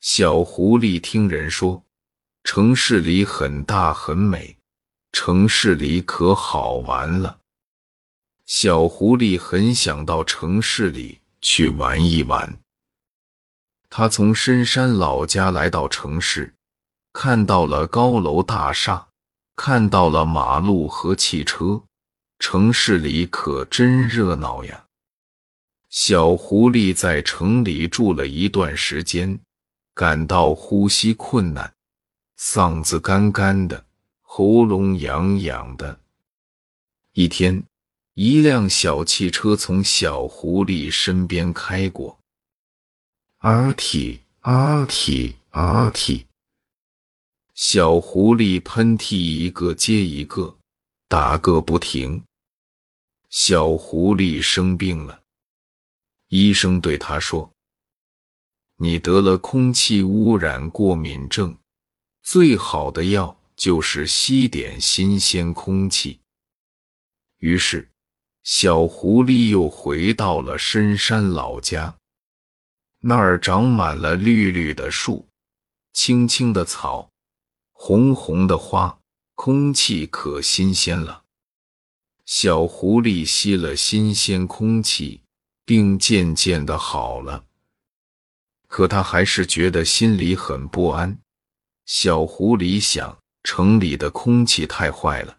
小狐狸听人说，城市里很大很美，城市里可好玩了。小狐狸很想到城市里去玩一玩。他从深山老家来到城市，看到了高楼大厦，看到了马路和汽车，城市里可真热闹呀！小狐狸在城里住了一段时间。感到呼吸困难，嗓子干干的，喉咙痒痒的。一天，一辆小汽车从小狐狸身边开过，阿嚏阿嚏阿嚏，小狐狸喷嚏一个接一个，打个不停。小狐狸生病了，医生对他说。你得了空气污染过敏症，最好的药就是吸点新鲜空气。于是，小狐狸又回到了深山老家，那儿长满了绿绿的树，青青的草，红红的花，空气可新鲜了。小狐狸吸了新鲜空气，病渐渐的好了。可他还是觉得心里很不安。小狐狸想：城里的空气太坏了，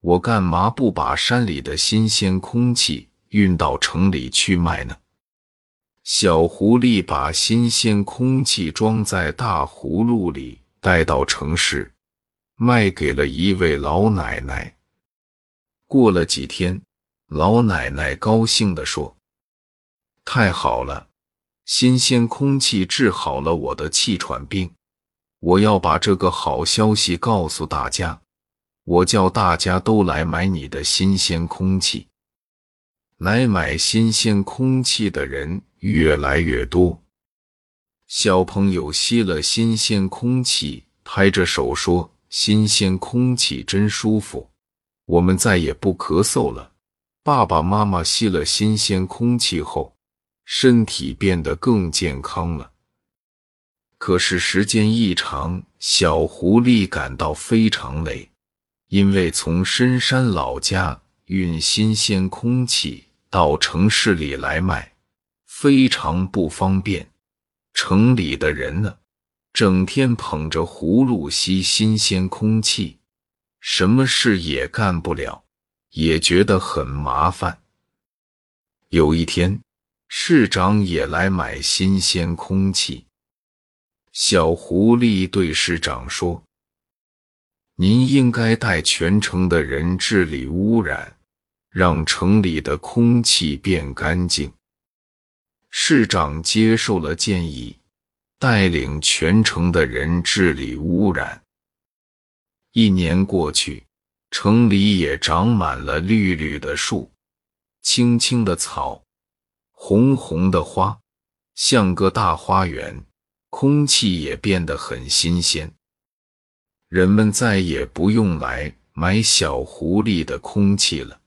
我干嘛不把山里的新鲜空气运到城里去卖呢？小狐狸把新鲜空气装在大葫芦里，带到城市，卖给了一位老奶奶。过了几天，老奶奶高兴地说：“太好了！”新鲜空气治好了我的气喘病，我要把这个好消息告诉大家。我叫大家都来买你的新鲜空气。来买新鲜空气的人越来越多。小朋友吸了新鲜空气，拍着手说：“新鲜空气真舒服，我们再也不咳嗽了。”爸爸妈妈吸了新鲜空气后。身体变得更健康了。可是时间一长，小狐狸感到非常累，因为从深山老家运新鲜空气到城市里来卖，非常不方便。城里的人呢，整天捧着葫芦吸新鲜空气，什么事也干不了，也觉得很麻烦。有一天。市长也来买新鲜空气。小狐狸对市长说：“您应该带全城的人治理污染，让城里的空气变干净。”市长接受了建议，带领全城的人治理污染。一年过去，城里也长满了绿绿的树，青青的草。红红的花，像个大花园，空气也变得很新鲜。人们再也不用来买小狐狸的空气了。